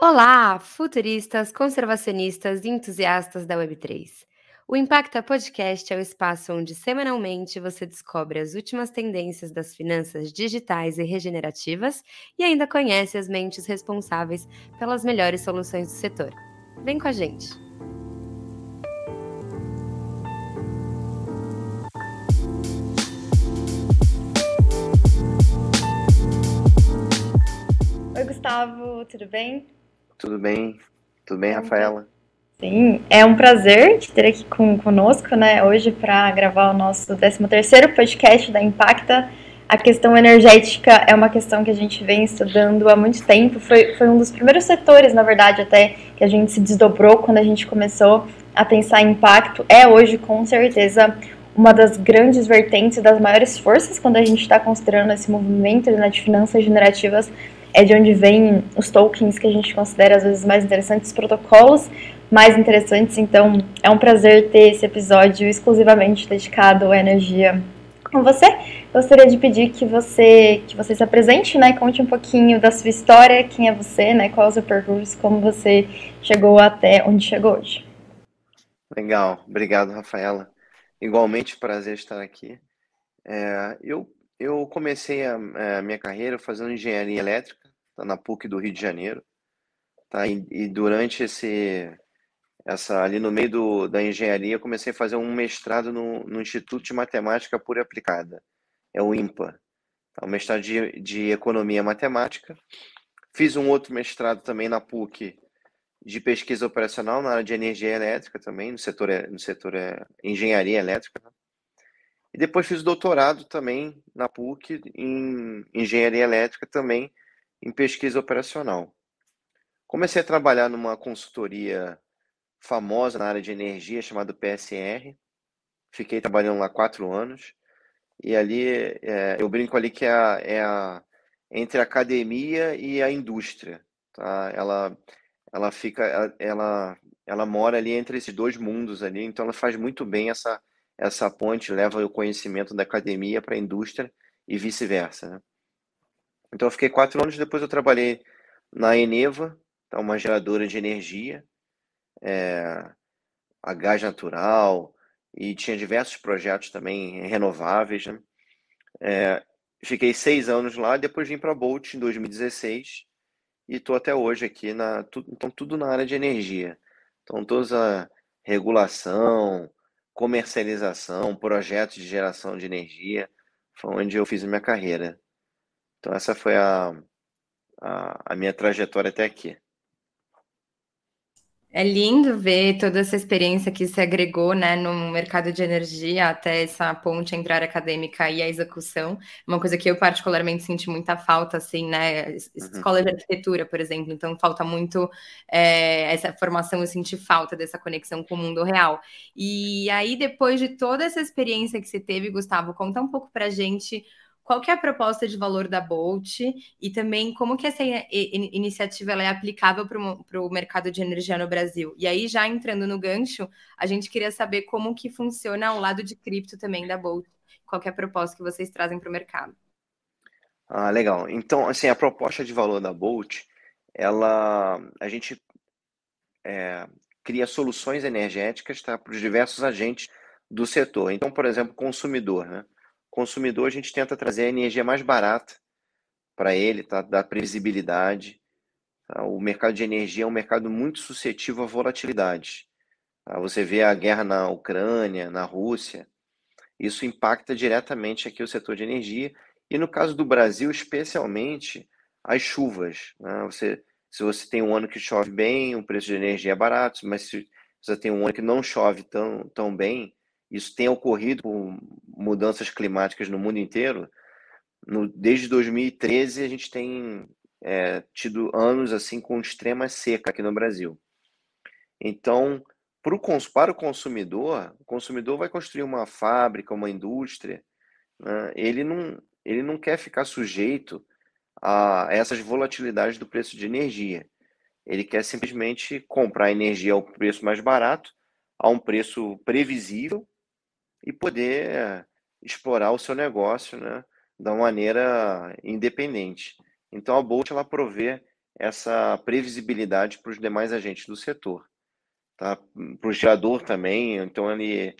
Olá, futuristas, conservacionistas e entusiastas da Web3. O Impacta Podcast é o espaço onde semanalmente você descobre as últimas tendências das finanças digitais e regenerativas e ainda conhece as mentes responsáveis pelas melhores soluções do setor. Vem com a gente! Oi, Gustavo, tudo bem? Tudo bem? Tudo bem, Rafaela? Sim, é um prazer te ter aqui com, conosco, né, hoje para gravar o nosso 13º podcast da Impacta. A questão energética é uma questão que a gente vem estudando há muito tempo, foi, foi um dos primeiros setores, na verdade, até que a gente se desdobrou quando a gente começou a pensar em impacto. É hoje, com certeza, uma das grandes vertentes, das maiores forças quando a gente está considerando esse movimento né, de finanças generativas é de onde vêm os tokens que a gente considera às vezes mais interessantes, os protocolos mais interessantes. Então, é um prazer ter esse episódio exclusivamente dedicado à energia com você. Gostaria de pedir que você que você se apresente, né, conte um pouquinho da sua história, quem é você, né, qual é o seu percurso, como você chegou até onde chegou hoje. Legal, obrigado, Rafaela. Igualmente, prazer estar aqui. É, eu eu comecei a, a, minha carreira fazendo engenharia elétrica tá na PUC do Rio de Janeiro, tá? E, e durante esse essa ali no meio do, da engenharia comecei a fazer um mestrado no, no Instituto de Matemática Pura e Aplicada, é o IMPA, tá? um mestrado de, de economia matemática. Fiz um outro mestrado também na PUC de pesquisa operacional na área de energia elétrica também, no setor no setor é, engenharia elétrica. Né? E depois fiz doutorado também na PUC em engenharia elétrica também em pesquisa operacional. Comecei a trabalhar numa consultoria famosa na área de energia chamada PSR. Fiquei trabalhando lá quatro anos. E ali é, eu brinco ali que é, a, é a, entre a academia e a indústria. Tá? Ela, ela fica, ela, ela mora ali entre esses dois mundos ali. Então ela faz muito bem essa essa ponte, leva o conhecimento da academia para a indústria e vice-versa. Né? Então eu fiquei quatro anos, depois eu trabalhei na Eneva, tá, uma geradora de energia, é, a gás natural, e tinha diversos projetos também renováveis. Né? É, fiquei seis anos lá, depois vim para a Bolt em 2016 e estou até hoje aqui, na, tudo, então tudo na área de energia. Então toda a regulação, comercialização, projetos de geração de energia, foi onde eu fiz minha carreira. Então, essa foi a, a, a minha trajetória até aqui. É lindo ver toda essa experiência que se agregou né, no mercado de energia até essa ponte entre a área acadêmica e a execução. Uma coisa que eu particularmente senti muita falta, assim, né? Uhum. Escola de arquitetura, por exemplo. Então, falta muito é, essa formação, eu senti falta dessa conexão com o mundo real. E aí, depois de toda essa experiência que você teve, Gustavo, conta um pouco pra gente qual que é a proposta de valor da Bolt e também como que essa iniciativa é aplicável para o mercado de energia no Brasil. E aí, já entrando no gancho, a gente queria saber como que funciona o lado de cripto também da Bolt. Qual que é a proposta que vocês trazem para o mercado? Ah, legal. Então, assim, a proposta de valor da Bolt, ela, a gente é, cria soluções energéticas tá, para os diversos agentes do setor. Então, por exemplo, consumidor, né? Consumidor, a gente tenta trazer a energia mais barata para ele, tá? dar previsibilidade. Tá? O mercado de energia é um mercado muito suscetível à volatilidade. Tá? Você vê a guerra na Ucrânia, na Rússia, isso impacta diretamente aqui o setor de energia. E no caso do Brasil, especialmente, as chuvas. Né? Você, se você tem um ano que chove bem, o preço de energia é barato, mas se você tem um ano que não chove tão, tão bem, isso tem ocorrido por mudanças climáticas no mundo inteiro. No, desde 2013 a gente tem é, tido anos assim com extrema seca aqui no Brasil. Então, pro, para o consumidor, o consumidor vai construir uma fábrica, uma indústria, né? ele, não, ele não quer ficar sujeito a essas volatilidades do preço de energia. Ele quer simplesmente comprar energia ao preço mais barato, a um preço previsível e poder explorar o seu negócio né, da maneira independente. Então a Bolt ela provê essa previsibilidade para os demais agentes do setor. Tá? Para o gerador também, então ele,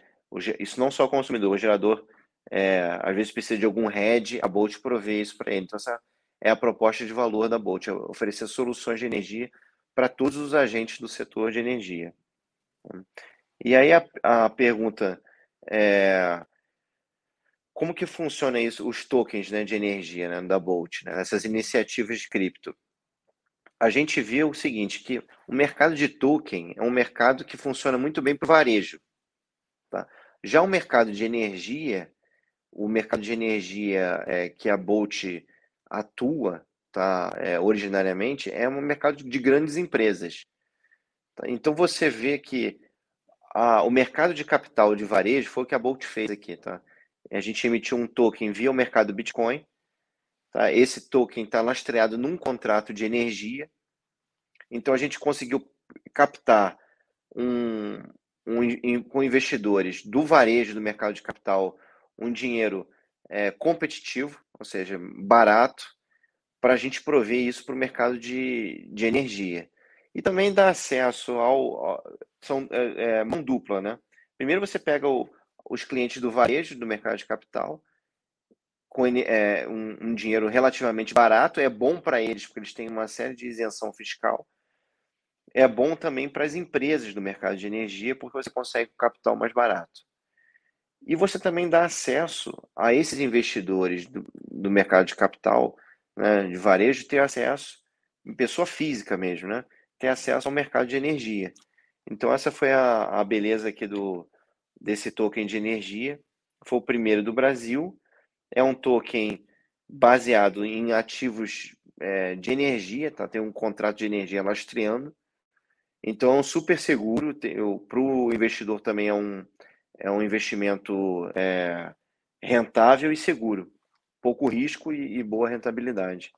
isso não só o consumidor, o gerador é, às vezes precisa de algum head, a Bolt provê isso para ele. Então essa é a proposta de valor da Bolt, é oferecer soluções de energia para todos os agentes do setor de energia. E aí a, a pergunta é como que funciona isso, os tokens né, de energia né, da Bolt, né, essas iniciativas de cripto? A gente viu o seguinte, que o mercado de token é um mercado que funciona muito bem para o varejo. Tá? Já o mercado de energia, o mercado de energia é, que a Bolt atua tá, é, originariamente, é um mercado de grandes empresas. Tá? Então você vê que a, o mercado de capital de varejo foi o que a Bolt fez aqui. Tá? A gente emitiu um token via o mercado Bitcoin. Tá? Esse token está lastreado num contrato de energia. Então a gente conseguiu captar um, um, com investidores do varejo do mercado de capital um dinheiro é, competitivo, ou seja, barato, para a gente prover isso para o mercado de, de energia. E também dá acesso ao. ao são, é, é, mão dupla, né? Primeiro você pega o, os clientes do varejo, do mercado de capital, com é, um, um, dinheiro relativamente barato, é bom para eles, porque eles têm uma série de isenção fiscal. É bom também para as empresas do mercado de energia, porque você consegue capital mais barato. E você também dá acesso a esses investidores do, do mercado de capital, né, de varejo, ter acesso, em pessoa física mesmo, né, ter acesso ao mercado de energia. Então, essa foi a, a beleza aqui do, desse token de energia. Foi o primeiro do Brasil. É um token baseado em ativos é, de energia, tá? tem um contrato de energia lastreando. Então, é um super seguro. Para o investidor também é um, é um investimento é, rentável e seguro. Pouco risco e, e boa rentabilidade.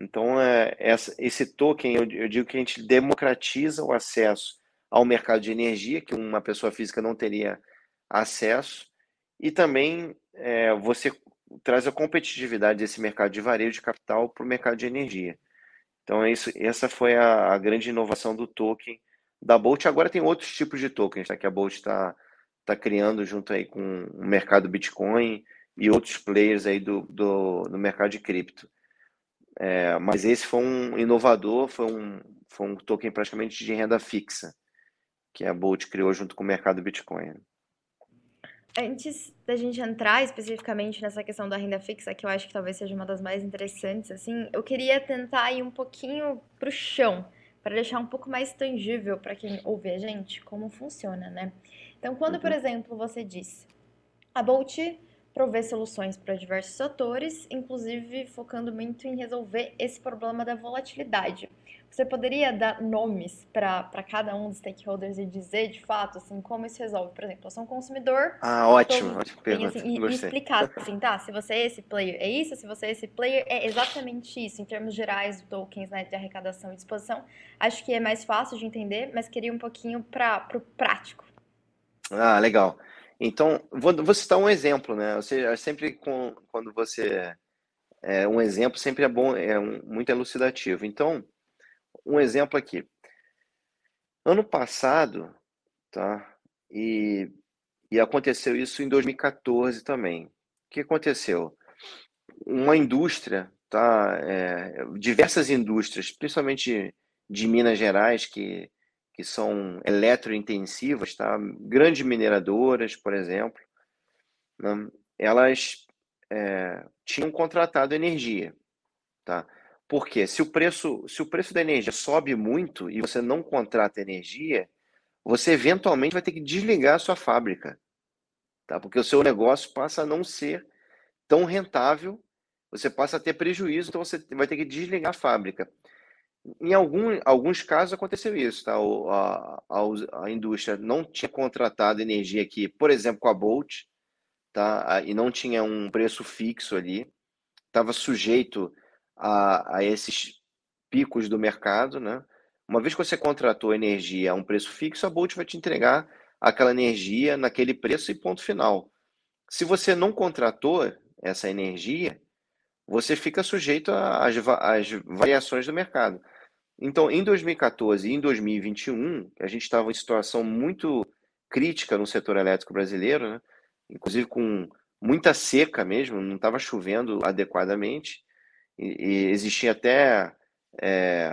Então, é, essa, esse token, eu, eu digo que a gente democratiza o acesso ao mercado de energia, que uma pessoa física não teria acesso, e também é, você traz a competitividade desse mercado de varejo de capital para o mercado de energia. Então, é isso, essa foi a, a, grande inovação do token da Bolt. Agora tem outros tipos de tokens tá, que a Bolt está tá criando junto aí com o mercado Bitcoin e outros players aí do, do, do mercado de cripto. É, mas esse foi um inovador, foi um, foi um token praticamente de renda fixa que a Bolt criou junto com o mercado Bitcoin. Antes da gente entrar especificamente nessa questão da renda fixa, que eu acho que talvez seja uma das mais interessantes, assim, eu queria tentar ir um pouquinho para o chão, para deixar um pouco mais tangível para quem ouve a gente como funciona, né? Então, quando, uhum. por exemplo, você diz a Bolt provê soluções para diversos setores, inclusive focando muito em resolver esse problema da volatilidade. Você poderia dar nomes para cada um dos stakeholders e dizer de fato assim como isso resolve? Por exemplo, eu sou um consumidor. Ah, ótimo, ótimo pergunta. Assim, e, e, explicar assim, tá? Se você é esse player, é isso. Se você é esse player, é exatamente isso. Em termos gerais, tokens né, de arrecadação e disposição, acho que é mais fácil de entender, mas queria um pouquinho para o prático. Ah, legal. Então, vou, vou citar um exemplo, né? Ou seja, sempre com, quando você é, um exemplo sempre é bom, é um, muito elucidativo. Então, um exemplo aqui. Ano passado, tá? E, e aconteceu isso em 2014 também. O que aconteceu? Uma indústria, tá? É, diversas indústrias, principalmente de Minas Gerais, que, que são eletrointensivas, tá? Grandes mineradoras, por exemplo, né? elas é, tinham contratado energia, tá? Porque se o preço, se o preço da energia sobe muito e você não contrata energia, você eventualmente vai ter que desligar a sua fábrica, tá? Porque o seu negócio passa a não ser tão rentável, você passa a ter prejuízo, então você vai ter que desligar a fábrica. Em algum, alguns casos aconteceu isso, tá? O, a, a, a indústria não tinha contratado energia aqui, por exemplo, com a Bolt, tá? E não tinha um preço fixo ali, estava sujeito a, a esses picos do mercado, né? Uma vez que você contratou energia a um preço fixo, a Bolt vai te entregar aquela energia naquele preço e ponto final. Se você não contratou essa energia, você fica sujeito às, às variações do mercado. Então, em 2014 e em 2021, a gente estava em situação muito crítica no setor elétrico brasileiro, né? inclusive com muita seca mesmo, não estava chovendo adequadamente, e, e existia até é,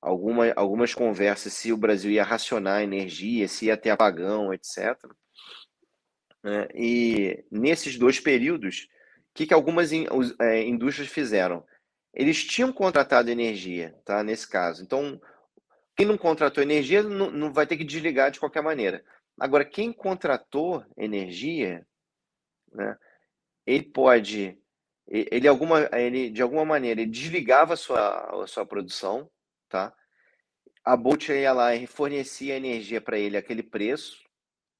alguma, algumas conversas se o Brasil ia racionar energia, se ia ter apagão, etc. Né? E nesses dois períodos, o que, que algumas in, é, indústrias fizeram? Eles tinham contratado energia, tá? Nesse caso. Então, quem não contratou energia não, não vai ter que desligar de qualquer maneira. Agora, quem contratou energia, né, ele pode, ele, alguma, ele de alguma maneira, ele desligava a sua, a sua produção, tá? A Bolt ia lá e fornecia energia para ele aquele preço,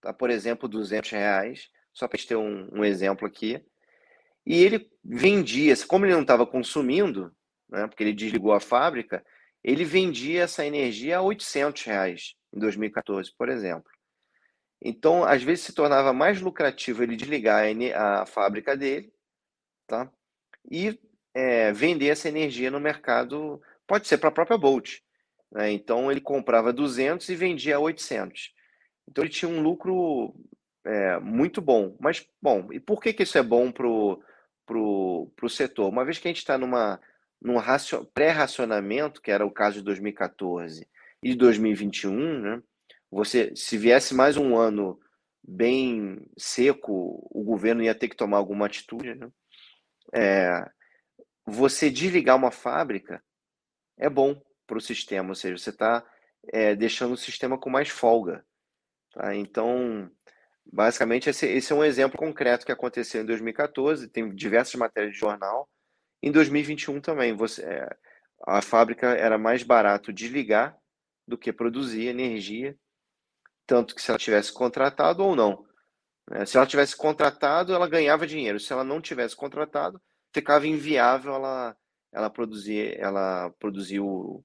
tá? Por exemplo, 200 reais, só para a gente ter um, um exemplo aqui. E ele vendia, como ele não estava consumindo, né, porque ele desligou a fábrica, ele vendia essa energia a 800 reais em 2014, por exemplo. Então, às vezes se tornava mais lucrativo ele desligar a, a fábrica dele, tá? E é, vender essa energia no mercado, pode ser para a própria Bolt. Né? Então, ele comprava 200 e vendia a 800. Então, ele tinha um lucro é, muito bom. Mas, bom, e por que, que isso é bom para o pro, pro setor? Uma vez que a gente está numa num pré-racionamento, que era o caso de 2014 e de 2021, né? Você, se viesse mais um ano bem seco, o governo ia ter que tomar alguma atitude, né? É, você desligar uma fábrica é bom para o sistema, ou seja, você está é, deixando o sistema com mais folga. Tá? Então, basicamente, esse, esse, é um exemplo concreto que aconteceu em 2014, tem diversas matérias de jornal. Em 2021 também, você, é, a fábrica era mais barato desligar do que produzir energia tanto que se ela tivesse contratado ou não. Né? Se ela tivesse contratado, ela ganhava dinheiro. Se ela não tivesse contratado, ficava inviável ela, ela produzir, ela produzir o,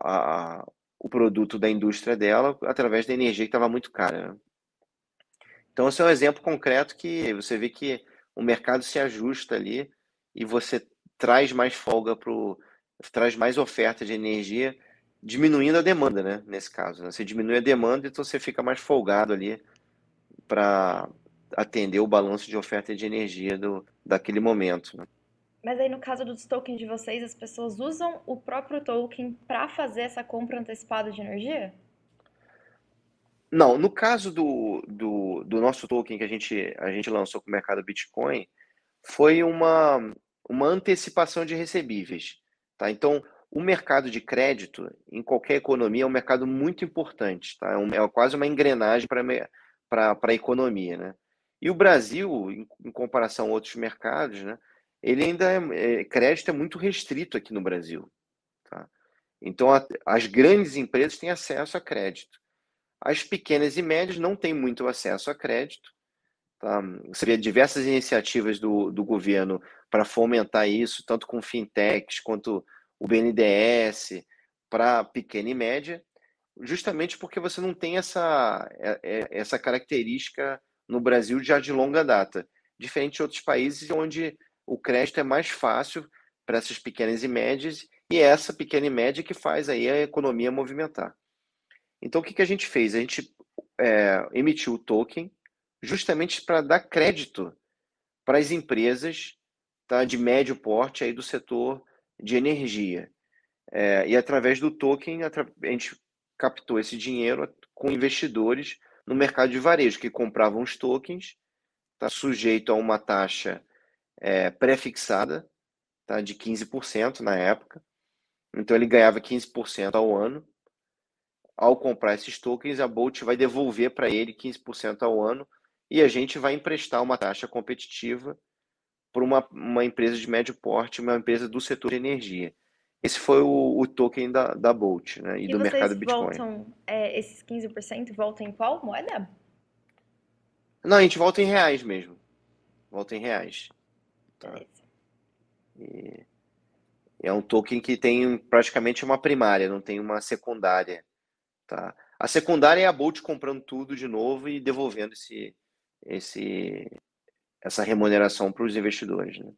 a, o produto da indústria dela através da energia que estava muito cara. Né? Então, esse é um exemplo concreto que você vê que o mercado se ajusta ali e você traz mais folga para traz mais oferta de energia diminuindo a demanda, né? Nesse caso, né? você diminui a demanda, então você fica mais folgado ali para atender o balanço de oferta de energia do, daquele momento. Né? Mas aí no caso dos tokens de vocês, as pessoas usam o próprio token para fazer essa compra antecipada de energia? Não, no caso do, do, do, nosso token que a gente, a gente lançou com o mercado Bitcoin, foi uma, uma antecipação de recebíveis. Tá? Então, o mercado de crédito, em qualquer economia, é um mercado muito importante, tá? é, um, é quase uma engrenagem para a economia. Né? E o Brasil, em, em, comparação a outros mercados, né, ele ainda é, é, crédito é muito restrito aqui no Brasil. Tá? Então, a, as grandes empresas têm acesso a crédito. As pequenas e médias não têm muito acesso a crédito. Tá? Você vê diversas iniciativas do, do governo para fomentar isso, tanto com fintechs quanto o BNDES para pequena e média, justamente porque você não tem essa, é, é, essa característica no Brasil já de longa data, diferente de outros países onde o crédito é mais fácil para essas pequenas e médias e é essa pequena e média que faz aí a economia movimentar. Então, o que, que a gente fez? A gente é, emitiu o token justamente para dar crédito para as empresas tá, de médio porte aí do setor de energia. É, e através do token, a gente captou esse dinheiro com investidores no mercado de varejo, que compravam os tokens, está sujeito a uma taxa é, pré-fixada tá, de 15% na época. Então ele ganhava 15% ao ano. Ao comprar esses tokens, a Bolt vai devolver para ele 15% ao ano e a gente vai emprestar uma taxa competitiva por uma, uma empresa de médio porte, uma empresa do setor de energia. Esse foi o, o token da, da Bolt né, e, e do mercado Bitcoin. Voltam, é, esses 15% voltam em qual moeda? Não, a gente volta em reais mesmo. Volta em reais. Tá? É um token que tem praticamente uma primária, não tem uma secundária. Tá? A secundária é a Bolt comprando tudo de novo e devolvendo esse, esse, essa remuneração para os investidores. Né?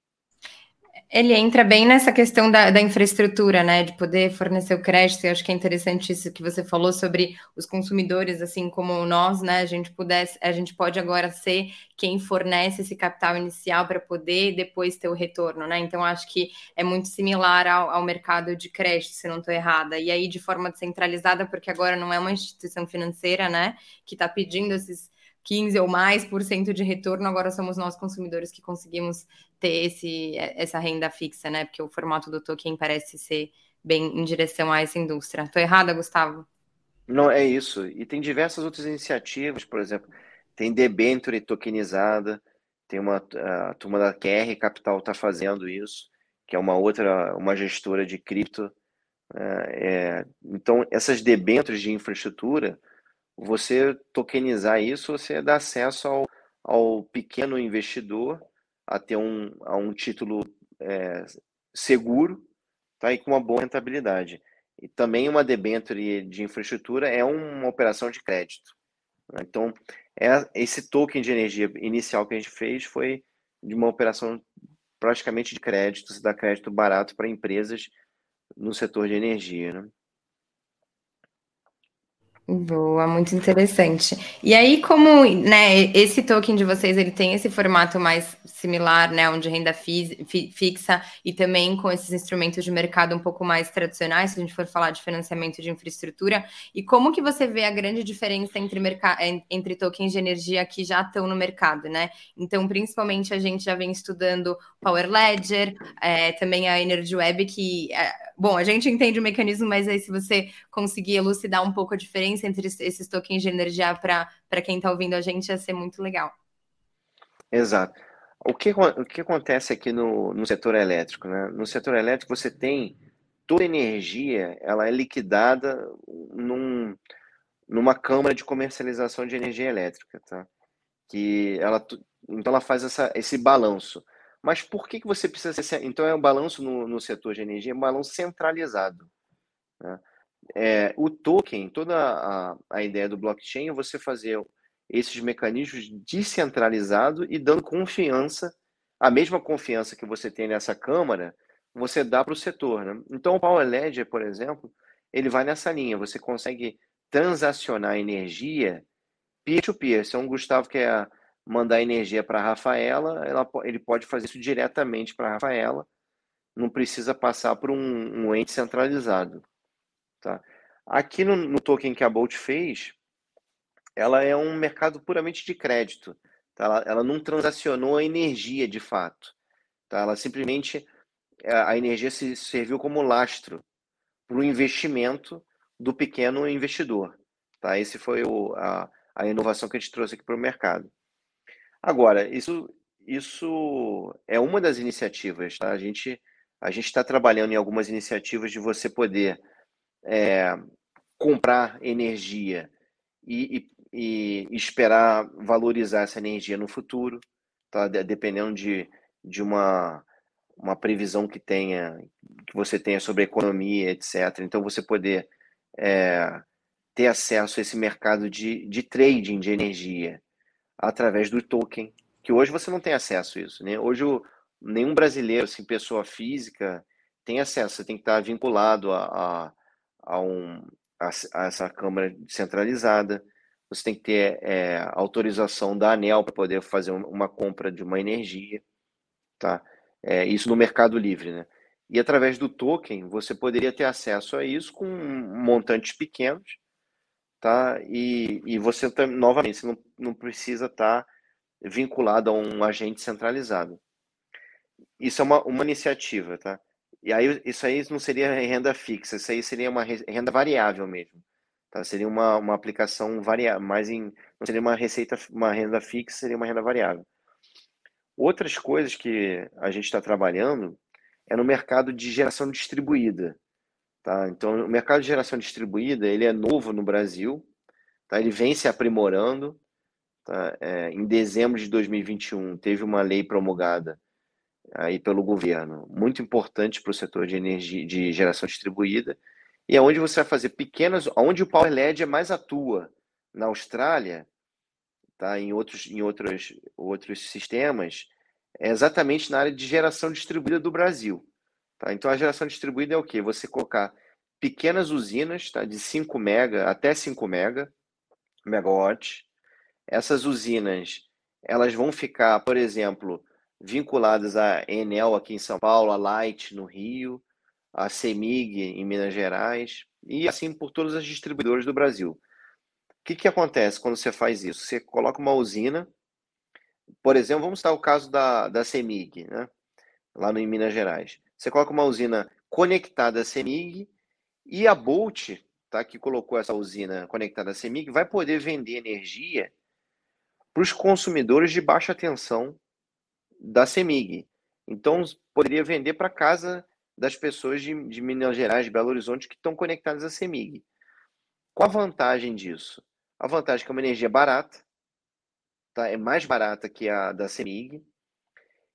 Ele entra bem nessa questão da, da, infraestrutura, né? De poder fornecer o crédito. Eu acho que é interessante isso que você falou sobre os consumidores, assim como nós, né? A gente pudesse, a gente pode agora ser quem fornece esse capital inicial para poder depois ter o retorno, né? Então acho que é muito similar ao, ao mercado de crédito, se não estou errada. E aí de forma descentralizada, porque agora não é uma instituição financeira, né? Que está pedindo esses 15 ou mais por cento de retorno, agora somos nós consumidores que conseguimos ter esse, essa renda fixa, né? Porque o formato do token parece ser bem em direção a essa indústria. Estou errada, Gustavo? Não, é isso. E tem diversas outras iniciativas, por exemplo, tem debenture tokenizada, tem uma a turma da QR Capital está fazendo isso, que é uma outra, uma gestora de cripto. É, é, então, essas debêntures de infraestrutura, você tokenizar isso, você dá acesso ao, ao pequeno investidor a ter um, a um título é, seguro tá, e com uma boa rentabilidade. E também uma debenture de infraestrutura é uma operação de crédito. Né? Então, é, esse token de energia inicial que a gente fez foi de uma operação praticamente de crédito, se dá crédito barato para empresas no setor de energia. Né? Boa, muito interessante. E aí, como né, esse token de vocês ele tem esse formato mais similar, né, onde renda fi, fi, fixa e também com esses instrumentos de mercado um pouco mais tradicionais, se a gente for falar de financiamento de infraestrutura, e como que você vê a grande diferença entre, entre tokens de energia que já estão no mercado, né? Então, principalmente a gente já vem estudando Power Ledger, é, também a Energy Web, que, é, bom, a gente entende o mecanismo, mas aí se você conseguir elucidar um pouco a diferença entre esses tokens de energia para quem está ouvindo a gente ia ser muito legal. Exato. O que, o que acontece aqui no, no setor elétrico? Né? No setor elétrico, você tem toda a energia, ela é liquidada num, numa câmara de comercialização de energia elétrica, tá? Que ela, então ela faz essa, esse balanço. Mas por que, que você precisa ser. Então, é um balanço no, no setor de energia, é um balanço centralizado. Né? é, o token, toda a, a ideia do blockchain é você fazer esses mecanismos descentralizados e dando confiança, a mesma confiança que você tem nessa câmara, você dá para o setor. Né? Então, o Power Ledger, por exemplo, ele vai nessa linha. Você consegue transacionar energia peer-to-peer. Se é um Gustavo quer mandar energia para a Rafaela, ela, ele pode fazer isso diretamente para a Rafaela, não precisa passar por um, um ente centralizado. Tá? Aqui no, no token que a Bolt fez, ela é um mercado puramente de crédito. Tá? Ela, ela não transacionou a energia de fato. Tá? Ela simplesmente, é, a energia se serviu como lastro para o investimento do pequeno investidor. Tá? Esse foi o, a, a inovação que a gente trouxe aqui para o mercado. Agora, isso, isso é uma das iniciativas. Tá? A gente a está trabalhando em algumas iniciativas de você poder é, comprar energia e, e, e, esperar valorizar essa energia no futuro, tá? dependendo de, de uma, uma previsão que tenha que você tenha sobre a economia, etc. Então você poder é, ter acesso a esse mercado de, de trading de energia através do token, que hoje você não tem acesso a isso. Né? Hoje nenhum brasileiro, assim, pessoa física, tem acesso, você tem que estar vinculado a, a a, um, a, a essa câmara centralizada. Você tem que ter é, autorização da ANEL para poder fazer uma compra de uma energia, tá? É, isso no Mercado Livre, né? E através do token você poderia ter acesso a isso com montantes pequenos, tá? E, e você novamente você não, não precisa estar tá vinculado a um agente centralizado. Isso é uma, uma iniciativa, tá? E aí isso aí não seria renda fixa, isso aí seria uma renda variável mesmo. Tá? Seria uma, uma aplicação variável, mais em não seria uma receita, uma renda fixa, seria uma renda variável. Outras coisas que a gente está trabalhando é no mercado de geração distribuída. Tá? Então, o mercado de geração distribuída ele é novo no Brasil, tá? ele vem se aprimorando. Tá? É, em dezembro de 2021, teve uma lei promulgada aí pelo governo, muito importante para o setor de energia de geração distribuída, e é onde você vai fazer pequenas, onde o Power LED mais atua na Austrália, tá? Em outros em outros outros sistemas, é exatamente na área de geração distribuída do Brasil. Tá? Então, a geração distribuída é o quê? Você colocar pequenas usinas tá? de 5 mega até 5 mega, megawatts. Essas usinas elas vão ficar, por exemplo, vinculadas à Enel aqui em São Paulo, a Light no Rio, a Semig em Minas Gerais e assim por todas as distribuidoras do Brasil. O que, que acontece quando você faz isso? Você coloca uma usina, por exemplo, vamos citar o caso da, da Semig, né? lá no, em Minas Gerais. Você coloca uma usina conectada à Semig e a Bolt, tá, que colocou essa usina conectada à Semig, vai poder vender energia para os consumidores de baixa tensão da Semig. Então, poderia vender para casa das pessoas de, de, Minas Gerais, de Belo Horizonte, que estão conectadas à Semig. Qual a vantagem disso? A vantagem é que é uma energia barata, tá? é mais barata que a da Semig.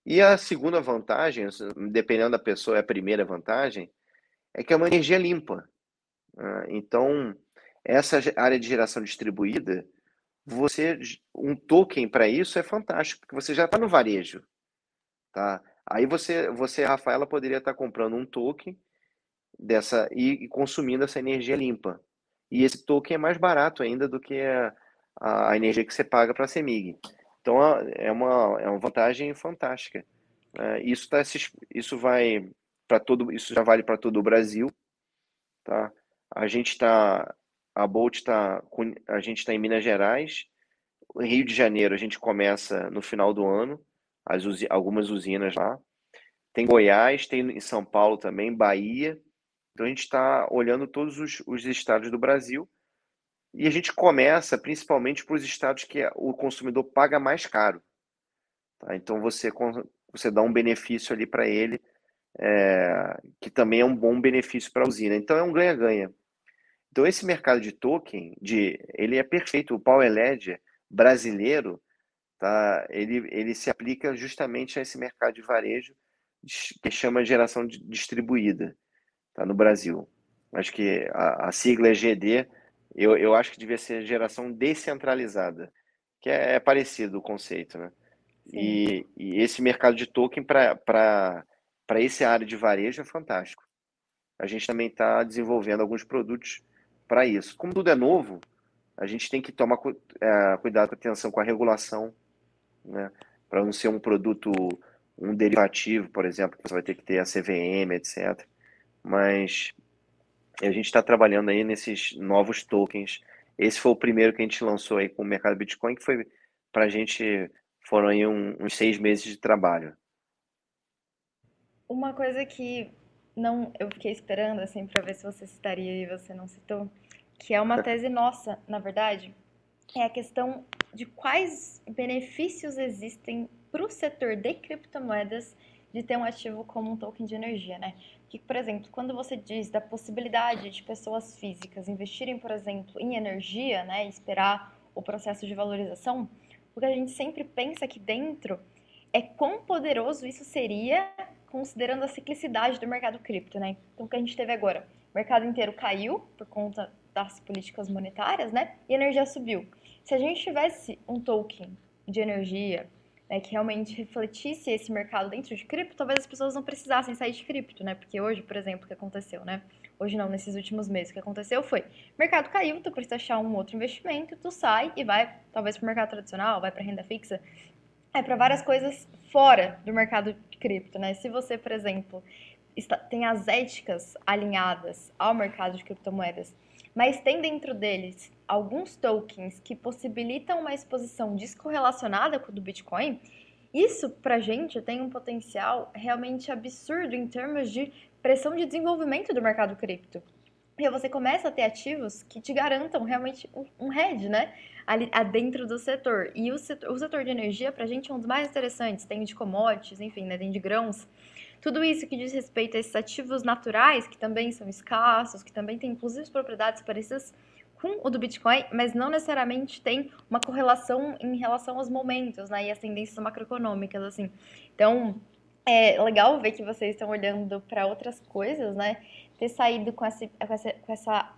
E a segunda vantagem, dependendo da pessoa, é a primeira vantagem, é que é uma energia limpa. Né? Então, essa área de geração distribuída, você um token para isso é fantástico, porque você já está no varejo, tá? Aí você, você, Rafaela, poderia estar tá comprando um token dessa e, e, consumindo essa energia limpa. E esse token é mais barato ainda do que a, a energia que você paga para a Semig. Então é uma, é uma vantagem fantástica. É, isso, tá, isso vai para todo, isso já vale para todo o Brasil, tá? A gente está a Bolt está a gente está em Minas Gerais, Rio de Janeiro a gente começa no final do ano, as usi, algumas usinas lá. Tem Goiás, tem em São Paulo também, Bahia. Então a gente está olhando todos os, os estados do Brasil e a gente começa principalmente para os estados que o consumidor paga mais caro. Tá? Então você, você dá um benefício ali para ele, é, que também é um bom benefício para a usina. Então é um ganha-ganha. Então esse mercado de token, de, ele é perfeito. O Power Ledger brasileiro, tá? ele, ele se aplica justamente a esse mercado de varejo que chama geração distribuída tá? no Brasil. Acho que a, a sigla é GD, eu, eu acho que devia ser geração descentralizada, que é, é parecido o conceito, né? E, e, esse mercado de token para esse área de varejo é fantástico. A gente também está desenvolvendo alguns produtos para isso. Como tudo é novo, a gente tem que tomar é, cuidado, atenção com a regulação, né? para não ser um produto, um derivativo, por exemplo, que você vai ter que ter a CVM, etc. Mas a gente está trabalhando aí nesses novos tokens. Esse foi o primeiro que a gente lançou aí com o mercado Bitcoin, que foi para a gente, foram aí um, uns seis meses de trabalho. Uma coisa que não eu fiquei esperando assim para ver se você citaria e você não citou, que é uma tese nossa, na verdade, é a questão de quais benefícios existem para o setor de criptomoedas de ter um ativo como um token de energia, né? Que, por exemplo, quando você diz da possibilidade de pessoas físicas investirem, por exemplo, em energia, né, e esperar o processo de valorização, o que a gente sempre pensa aqui dentro é quão poderoso isso seria considerando a ciclicidade do mercado cripto, né? Então, o que a gente teve agora? O mercado inteiro caiu por conta das políticas monetárias, né? E a energia subiu. Se a gente tivesse um token de energia né, que realmente refletisse esse mercado dentro de cripto, talvez as pessoas não precisassem sair de cripto, né? Porque hoje, por exemplo, o que aconteceu, né? Hoje não, nesses últimos meses, o que aconteceu foi, o mercado caiu, tu precisa achar um outro investimento, tu sai e vai, talvez para o mercado tradicional, vai para renda fixa, é para várias coisas fora do mercado de cripto, né? Se você, por exemplo, está, tem as éticas alinhadas ao mercado de criptomoedas, mas tem dentro deles alguns tokens que possibilitam uma exposição descorrelacionada com o do Bitcoin, isso para a gente tem um potencial realmente absurdo em termos de pressão de desenvolvimento do mercado cripto. E você começa a ter ativos que te garantam realmente um, hedge, né? Ali dentro do setor. E o setor, o setor de energia, para a gente, é um dos mais interessantes. Tem de commodities, enfim, né? tem de grãos. Tudo isso que diz respeito a esses ativos naturais, que também são escassos, que também têm inclusive propriedades parecidas com o do Bitcoin, mas não necessariamente tem uma correlação em relação aos momentos, né, e as tendências macroeconômicas, assim. Então, é legal ver que vocês estão olhando para outras coisas, né, ter saído com essa, com essa, com essa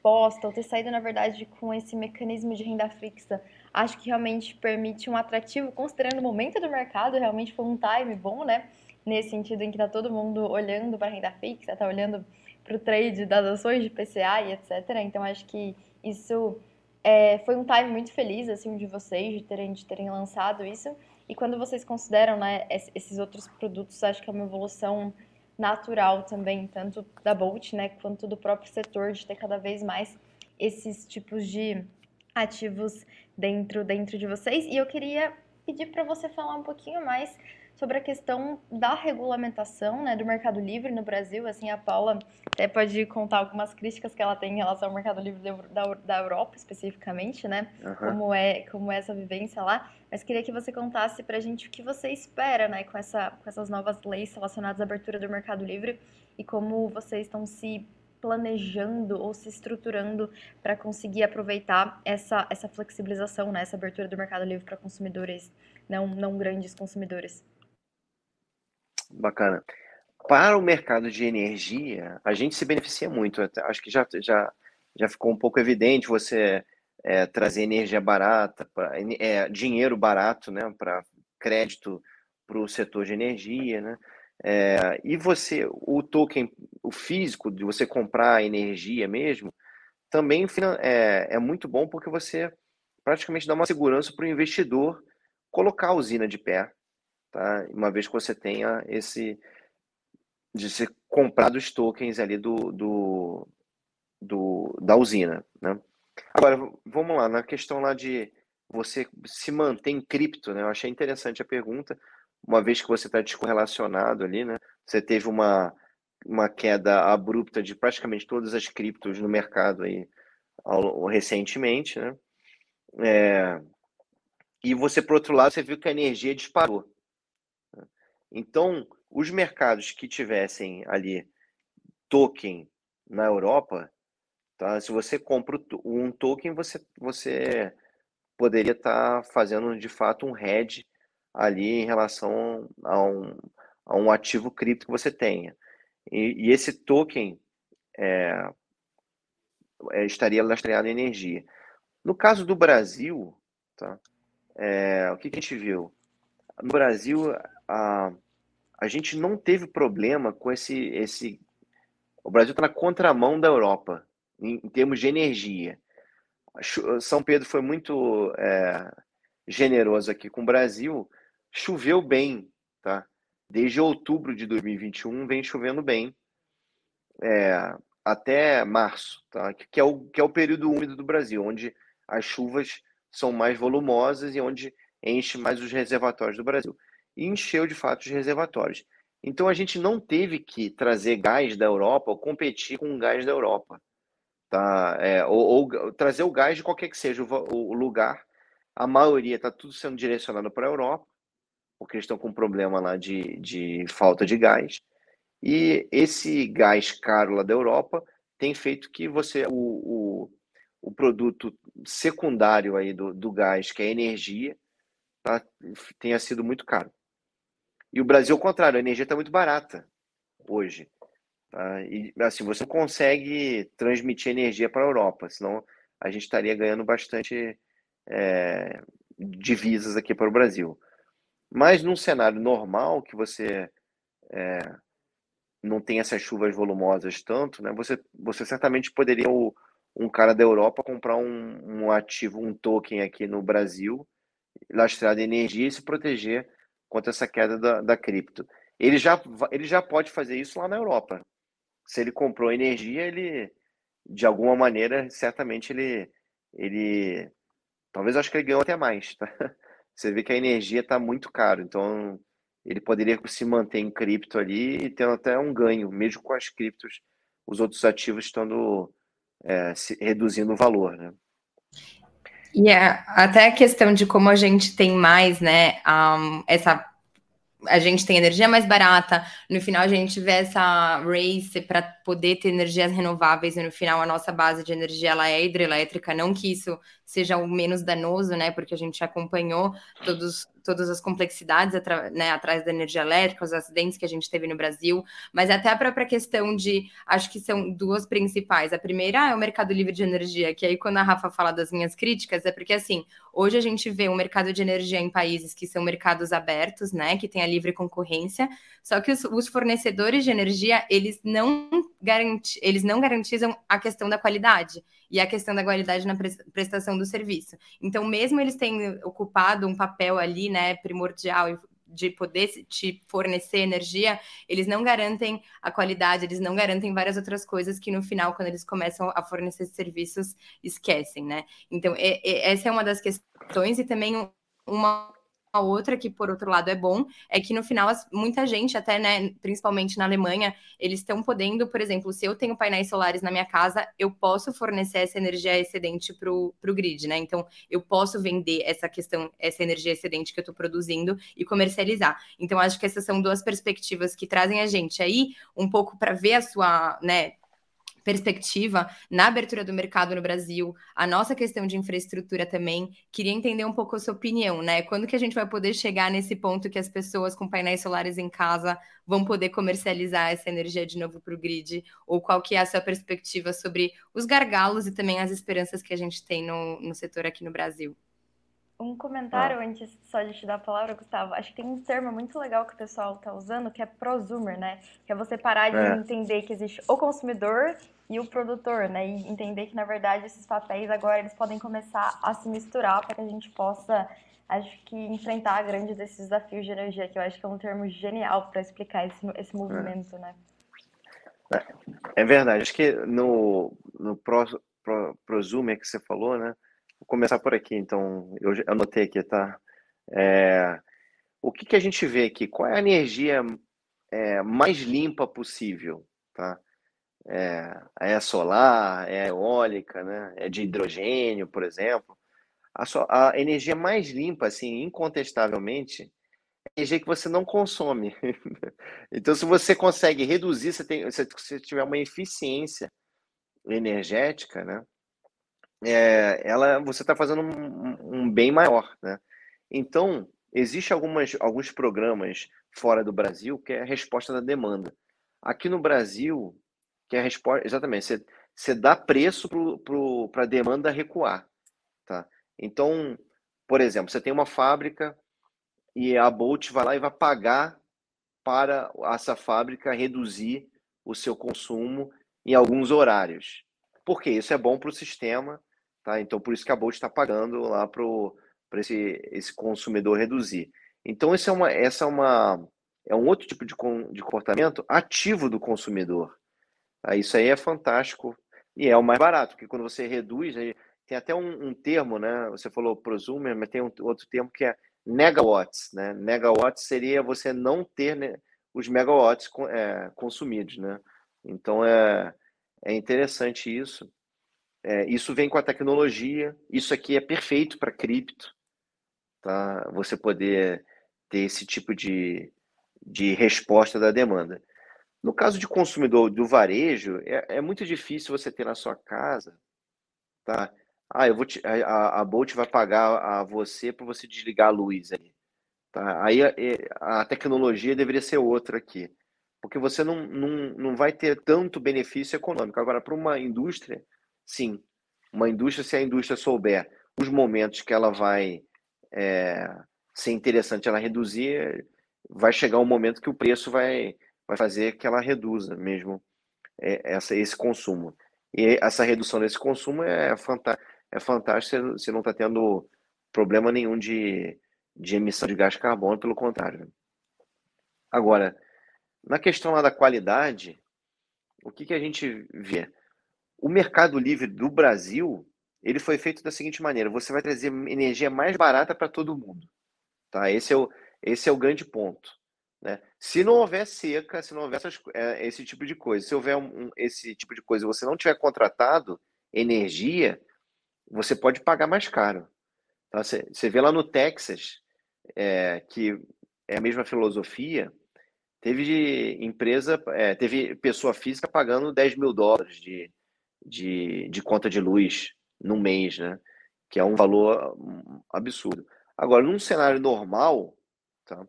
exposta, ou ter saído, na verdade, com esse mecanismo de renda fixa, acho que realmente permite um atrativo, considerando o momento do mercado, realmente foi um time bom, né? Nesse sentido em que está todo mundo olhando para renda fixa, está olhando para o trade das ações de PCA e etc. Então, acho que isso é, foi um time muito feliz, assim, de vocês, de terem, de terem lançado isso. E quando vocês consideram, né, esses outros produtos, acho que é uma evolução natural também, tanto da Bolt, né, quanto do próprio setor, de ter cada vez mais esses tipos de ativos dentro, dentro de vocês. E eu queria pedir para você falar um pouquinho mais sobre a questão da regulamentação né, do Mercado Livre no Brasil. Assim, a Paula até pode contar algumas críticas que ela tem em relação ao Mercado Livre da, da Europa, especificamente, né? Uhum. Como, é, como é essa vivência lá. Mas queria que você contasse para a gente o que você espera né, com, essa, com essas novas leis relacionadas à abertura do Mercado Livre e como vocês estão se planejando ou se estruturando para conseguir aproveitar essa, essa flexibilização, né, essa abertura do Mercado Livre para consumidores, não, não grandes consumidores. Bacana. Para o mercado de energia, a gente se beneficia muito. Acho que já, já, já ficou um pouco evidente você é, trazer energia barata, pra, é, dinheiro barato né, para crédito para o setor de energia. Né? É, e você, o token, o físico de você comprar energia mesmo, também é, é muito bom porque você praticamente dá uma segurança para o investidor colocar a usina de pé tá? Uma vez que você tenha esse de ser comprado os tokens ali do, do, do da usina, né? Agora, vamos lá, na questão lá de você se manter em cripto, né? Eu achei interessante a pergunta, uma vez que você está descorrelacionado ali, né? Você teve uma, uma queda abrupta de praticamente todas as criptos no mercado aí ao, recentemente, né? É, e você, por outro lado, você viu que a energia disparou. Então, os mercados que tivessem ali token na Europa, tá? se você compra um token, você, você poderia estar tá fazendo de fato um hedge ali em relação a um, a um ativo cripto que você tenha. E, e esse token é, é, estaria lastreado em energia. No caso do Brasil, tá? É, o que, que a gente viu? No Brasil, a, a gente não teve problema com esse. esse o Brasil está na contramão da Europa em, em, termos de energia. São Pedro foi muito é, generoso aqui com o Brasil. Choveu bem, tá? Desde outubro de 2021 vem chovendo bem. É, até março, tá? que, é o, que é o período úmido do Brasil, onde as chuvas são mais volumosas e onde enche mais os reservatórios do Brasil e encheu de fato os reservatórios. Então a gente não teve que trazer gás da Europa ou competir com o gás da Europa. Tá? É, ou, ou, trazer o gás de qualquer que seja o, o lugar. A maioria está tudo sendo direcionado para a Europa, porque eles estão com um problema lá de, de falta de gás. E esse gás caro lá da Europa tem feito que você o, o, o produto secundário aí do, do gás, que é energia, tá, tenha sido muito caro. E o Brasil, ao contrário, a energia está muito barata hoje. Tá? E assim, você não consegue transmitir energia para a Europa, senão a gente estaria ganhando bastante é, divisas aqui para o Brasil. Mas num cenário normal, que você é, não tem essas chuvas volumosas tanto, né, você, você certamente poderia, o, um cara da Europa, comprar um, um ativo, um token aqui no Brasil, lastreado em energia e se proteger contra essa queda da, da cripto. Ele já, ele já pode fazer isso lá na Europa. Se ele comprou energia, ele, de alguma maneira, certamente ele, ele talvez acho que ele ganhou até mais. Tá? Você vê que a energia está muito caro, então ele poderia se manter em cripto ali e ter até um ganho, mesmo com as criptos, os outros ativos estando é, se, reduzindo o valor, né? E é, até a questão de como a gente tem mais, né, um, essa a gente tem energia mais barata, no final a gente vê essa race para poder ter energias renováveis e no final a nossa base de energia ela é hidrelétrica, não que isso seja o menos danoso, né, porque a gente acompanhou todos todas as complexidades né, atrás da energia elétrica, os acidentes que a gente teve no Brasil, mas até a própria questão de, acho que são duas principais. A primeira é o mercado livre de energia, que aí quando a Rafa fala das minhas críticas, é porque assim, hoje a gente vê um mercado de energia em países que são mercados abertos, né, que tem a livre concorrência, só que os, os fornecedores de energia, eles não, garanti, eles não garantizam a questão da qualidade e a questão da qualidade na prestação do serviço. Então, mesmo eles têm ocupado um papel ali, né, primordial de poder te fornecer energia, eles não garantem a qualidade, eles não garantem várias outras coisas que no final, quando eles começam a fornecer serviços, esquecem, né? Então, é, é, essa é uma das questões e também uma a outra que, por outro lado, é bom, é que no final, muita gente, até, né, principalmente na Alemanha, eles estão podendo, por exemplo, se eu tenho painéis solares na minha casa, eu posso fornecer essa energia excedente para o grid, né? Então, eu posso vender essa questão, essa energia excedente que eu estou produzindo e comercializar. Então, acho que essas são duas perspectivas que trazem a gente aí um pouco para ver a sua, né, perspectiva na abertura do mercado no Brasil, a nossa questão de infraestrutura também. Queria entender um pouco a sua opinião, né? Quando que a gente vai poder chegar nesse ponto que as pessoas com painéis solares em casa vão poder comercializar essa energia de novo para o grid? Ou qual que é a sua perspectiva sobre os gargalos e também as esperanças que a gente tem no, no setor aqui no Brasil? Um comentário ah. antes só de te dar a palavra, Gustavo. Acho que tem um termo muito legal que o pessoal está usando, que é prosumer, né? Que é você parar de é. entender que existe o consumidor e o produtor, né? E entender que, na verdade, esses papéis agora eles podem começar a se misturar para que a gente possa, acho que, enfrentar grandes desses desafios de energia, que eu acho que é um termo genial para explicar esse, esse movimento, é. né? É, é verdade. Acho que no, no pro, pro, prosumer que você falou, né? Vou começar por aqui, então, eu anotei aqui, tá? É, o que, que a gente vê aqui? Qual é a energia é, mais limpa possível, tá? É, é solar, é eólica, né? É de hidrogênio, por exemplo. A, so, a energia mais limpa, assim, incontestavelmente, é a energia que você não consome. então, se você consegue reduzir, você tem, se você tiver uma eficiência energética, né? É, ela, você está fazendo um, um, bem maior, né? Então, existe algumas, alguns programas fora do Brasil que é a resposta da demanda. Aqui no Brasil, que é a resposta, exatamente, você, você dá preço para a demanda recuar, tá? Então, por exemplo, você tem uma fábrica e a Bolt vai lá e vai pagar para essa fábrica reduzir o seu consumo em alguns horários. Porque isso é bom para o sistema Tá? Então, por isso que a Bolt está pagando lá para esse, esse consumidor reduzir. Então, esse é uma, essa é, uma, é um outro tipo de, de comportamento ativo do consumidor. Tá? Isso aí é fantástico e é o mais barato, porque quando você reduz, tem até um, um termo, né? Você falou prosumer, mas tem um outro termo que é negawatts, né? Negawatts seria você não ter né, os megawatts é, consumidos, né? Então é, é interessante isso. É, isso vem com a tecnologia. Isso aqui é perfeito para cripto, tá? Você poder ter esse tipo de, de resposta da demanda. No caso de consumidor do varejo, é, é muito difícil você ter na sua casa, tá? Ah, eu vou te, a, a Bolt vai pagar a você para você desligar a luz aí. Tá? Aí a, a, tecnologia deveria ser outra aqui. Porque você não, não, não vai ter tanto benefício econômico. Agora, para uma indústria, Sim, uma indústria, se a indústria souber os momentos que ela vai é, ser interessante ela reduzir, vai chegar um momento que o preço vai, vai fazer que ela reduza mesmo é, essa, esse consumo. E essa redução desse consumo é, fantástica, é fantástico, você não está tendo problema nenhum de, de emissão de gás carbono, pelo contrário. Agora, na questão lá da qualidade, o que, que a gente vê? O Mercado Livre do Brasil, ele foi feito da seguinte maneira: você vai trazer energia mais barata para todo mundo. Tá? Esse, é o, esse é o grande ponto. Né? Se não houver seca, se não houver essas, é, esse tipo de coisa, se houver um, um, esse tipo de coisa você não tiver contratado energia, você pode pagar mais caro. Tá? Você, você vê lá no Texas, é, que é a mesma filosofia, teve empresa, é, teve pessoa física pagando 10 mil dólares de, de, de conta de luz no mês, né? Que é um valor hum, absurdo. Agora, num cenário normal, tá?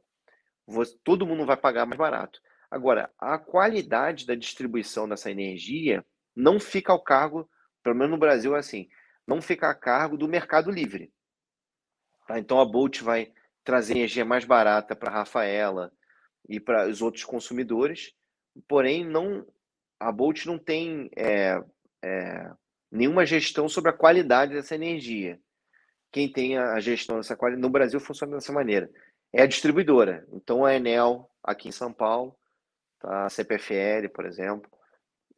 Você, todo mundo vai pagar mais barato. Agora, a qualidade da distribuição dessa energia não fica ao cargo, pelo menos no Brasil é assim, não fica a cargo do mercado livre. Tá? Então a Bolt vai trazer energia mais barata para a Rafaela e para os outros consumidores, porém não a Bolt não tem é, é, nenhuma gestão sobre a qualidade dessa energia. Quem tem a gestão dessa qualidade no Brasil funciona dessa maneira é a distribuidora. Então a Enel aqui em São Paulo, tá? a CPFL, por exemplo,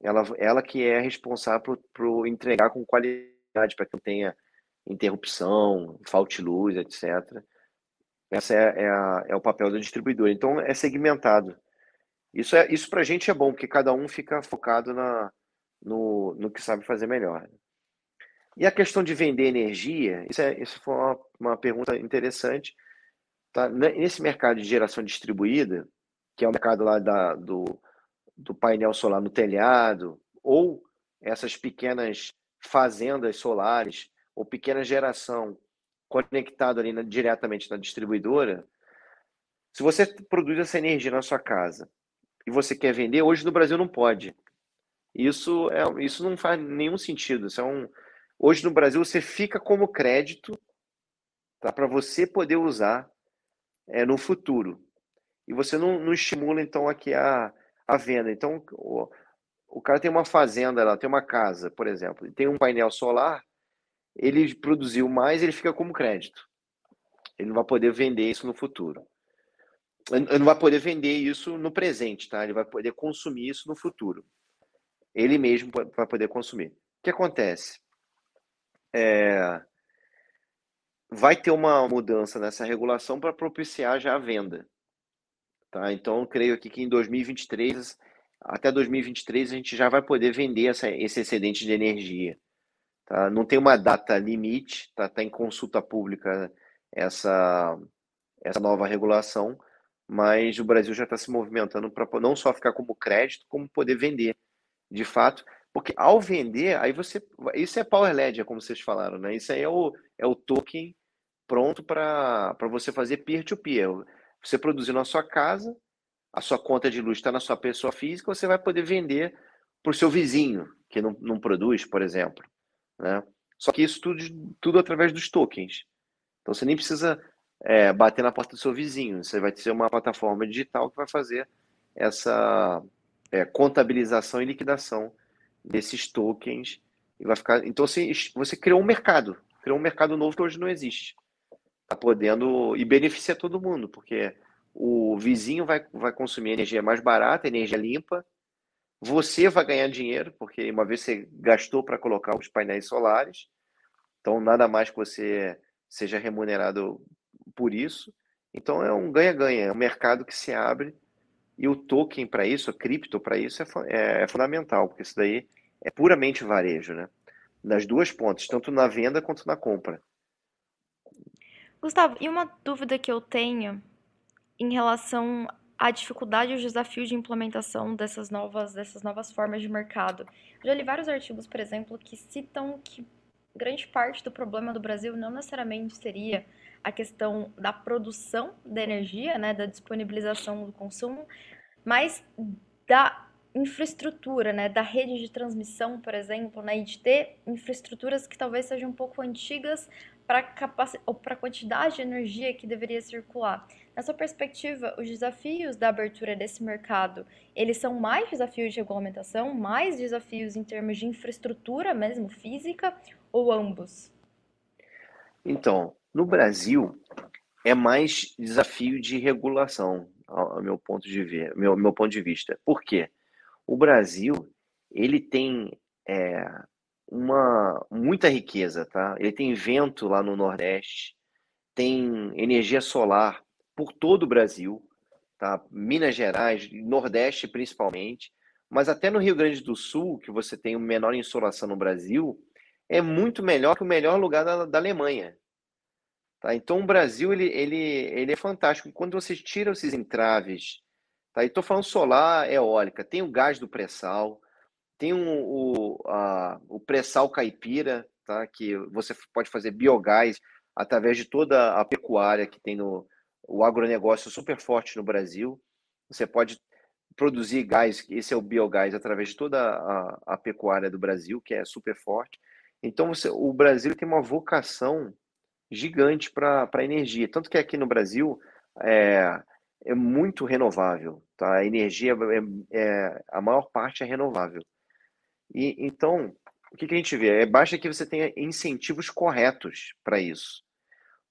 ela, ela que é responsável por, entregar com qualidade para que não tenha interrupção, falte luz, etc. Essa é, é, a, é o papel do distribuidor. Então é segmentado. Isso, é, isso para a gente é bom, porque cada um fica focado na, no, no que sabe fazer melhor. E a questão de vender energia, isso, é, isso foi uma, uma pergunta interessante. Tá? Nesse mercado de geração distribuída, que é o mercado lá da, do, do painel solar no telhado, ou essas pequenas fazendas solares, ou pequena geração conectado ali na, diretamente na distribuidora, se você produz essa energia na sua casa e você quer vender, hoje no Brasil não pode. Isso, é, isso não faz nenhum sentido. Isso é um, hoje no Brasil você fica como crédito tá, para você poder usar é, no futuro. E você não, não estimula, então, aqui a, a venda. Então, o, o cara tem uma fazenda lá, tem uma casa, por exemplo, e tem um painel solar, ele produziu mais, ele fica como crédito. Ele não vai poder vender isso no futuro. Ele não vai poder vender isso no presente, tá? Ele vai poder consumir isso no futuro. Ele mesmo vai poder consumir. O que acontece? É... Vai ter uma mudança nessa regulação para propiciar já a venda. Tá? Então, creio aqui que em 2023, até 2023, a gente já vai poder vender essa, esse excedente de energia. Tá? Não tem uma data limite, está tá em consulta pública essa, essa nova regulação, mas o Brasil já está se movimentando para não só ficar como crédito, como poder vender, de fato, porque ao vender, aí você. Isso é Power Ledger, como vocês falaram, né? Isso aí é o, é o token pronto para você fazer peer-to-peer. -peer. Você produzir na sua casa, a sua conta de luz está na sua pessoa física, você vai poder vender para o seu vizinho, que não, não produz, por exemplo. Né? Só que isso tudo, tudo através dos tokens. Então você nem precisa é, bater na porta do seu vizinho. Você vai ter uma plataforma digital que vai fazer essa é, contabilização e liquidação desses tokens e vai ficar. Então você, você criou um mercado, criou um mercado novo que hoje não existe. Tá podendo e beneficia todo mundo, porque o vizinho vai, vai consumir energia mais barata, energia limpa, você vai ganhar dinheiro, porque uma vez você gastou para colocar os painéis solares, então nada mais que você seja remunerado por isso. Então é um ganha-ganha, é um mercado que se abre e o token para isso, a cripto para isso é, é, é, fundamental, porque isso daí é puramente varejo, né? Nas duas pontas, tanto na venda quanto na compra. Gustavo, e uma dúvida que eu tenho em relação a dificuldade e os desafios de implementação dessas novas, dessas novas formas de mercado. Já li vários artigos, por exemplo, que citam que grande parte do problema do Brasil não necessariamente seria a questão da produção da energia, né, da disponibilização do consumo, mas da infraestrutura, né, da rede de transmissão, por exemplo, né, e de ter infraestruturas que talvez sejam um pouco antigas para capac... a quantidade de energia que deveria circular. Na sua perspectiva, os desafios da abertura desse mercado, eles são mais desafios de regulamentação, mais desafios em termos de infraestrutura mesmo, física, ou ambos? Então, no Brasil, é mais desafio de regulação, ao meu ponto de ver, meu, meu ponto de vista. Por quê? O Brasil, ele tem é, uma muita riqueza, tá? Ele tem vento lá no Nordeste, tem energia solar por todo o Brasil, tá? Minas Gerais, Nordeste principalmente, mas até no Rio Grande do Sul, que você tem o menor insolação no Brasil, é muito melhor que o melhor lugar da, da Alemanha. Tá? Então o Brasil ele, ele, ele é fantástico. Quando você tira esses entraves, tá? estou falando solar, eólica, tem o gás do pré-sal, tem um, o, o pré-sal caipira, tá? que você pode fazer biogás. através de toda a pecuária que tem no o agronegócio super forte no Brasil. Você pode produzir gás, esse é o biogás, através de toda a, a pecuária do Brasil, que é super forte. Então, você, o Brasil tem uma vocação gigante para a energia. Tanto que aqui no Brasil é, é muito renovável. Tá? A energia, é, é, a maior parte é renovável. E Então, o que, que a gente vê? É, basta que você tenha incentivos corretos para isso.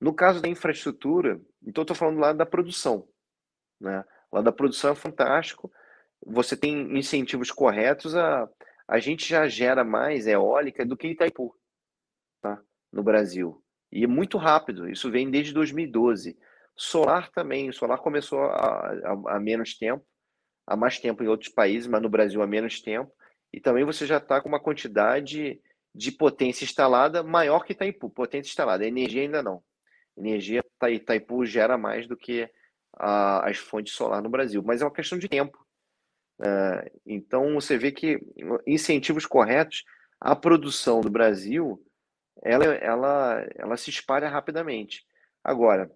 No caso da infraestrutura, então estou falando lá da produção. Né? Lá da produção é fantástico. Você tem incentivos corretos, a, a gente já gera mais eólica do que Itaipu, tá? no Brasil. E é muito rápido, isso vem desde 2012. Solar também, o solar começou há, menos tempo, há mais tempo em outros países, mas no Brasil há menos tempo. E também você já está com uma quantidade de potência instalada maior que Itaipu, potência instalada, energia ainda não. Energia, Itaipu gera mais do que a, as fontes solar no Brasil, mas é uma questão de tempo. Uh, então você vê que incentivos corretos, a produção do Brasil ela, ela, ela se espalha rapidamente. Agora,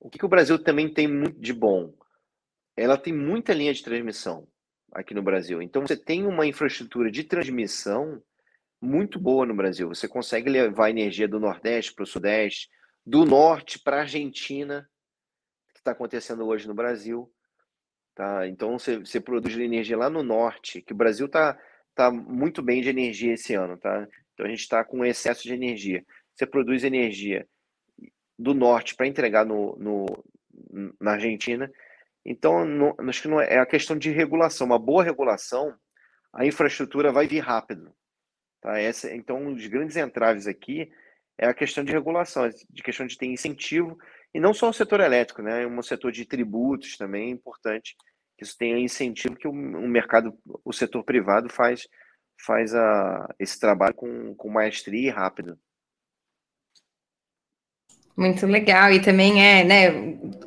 o que, que o Brasil também tem muito de bom? Ela tem muita linha de transmissão aqui no Brasil. Então você tem uma infraestrutura de transmissão muito boa no Brasil. Você consegue levar energia do Nordeste para o Sudeste, do Norte para a Argentina, que está acontecendo hoje no Brasil. Tá? Então você, você produz energia lá no Norte, que o Brasil está tá muito bem de energia esse ano. Tá? Então a gente está com excesso de energia. Você produz energia do norte para entregar no, no, na Argentina. Então, não, acho que não é, é a questão de regulação. Uma boa regulação, a infraestrutura vai vir rápido. Tá? Essa, então, um dos grandes entraves aqui é a questão de regulação, de questão de ter incentivo, e não só o setor elétrico, né? um setor de tributos também é importante que isso tenha incentivo que o mercado, o setor privado faz faz a, esse trabalho com, com maestria e rápido. Muito legal. E também é, né,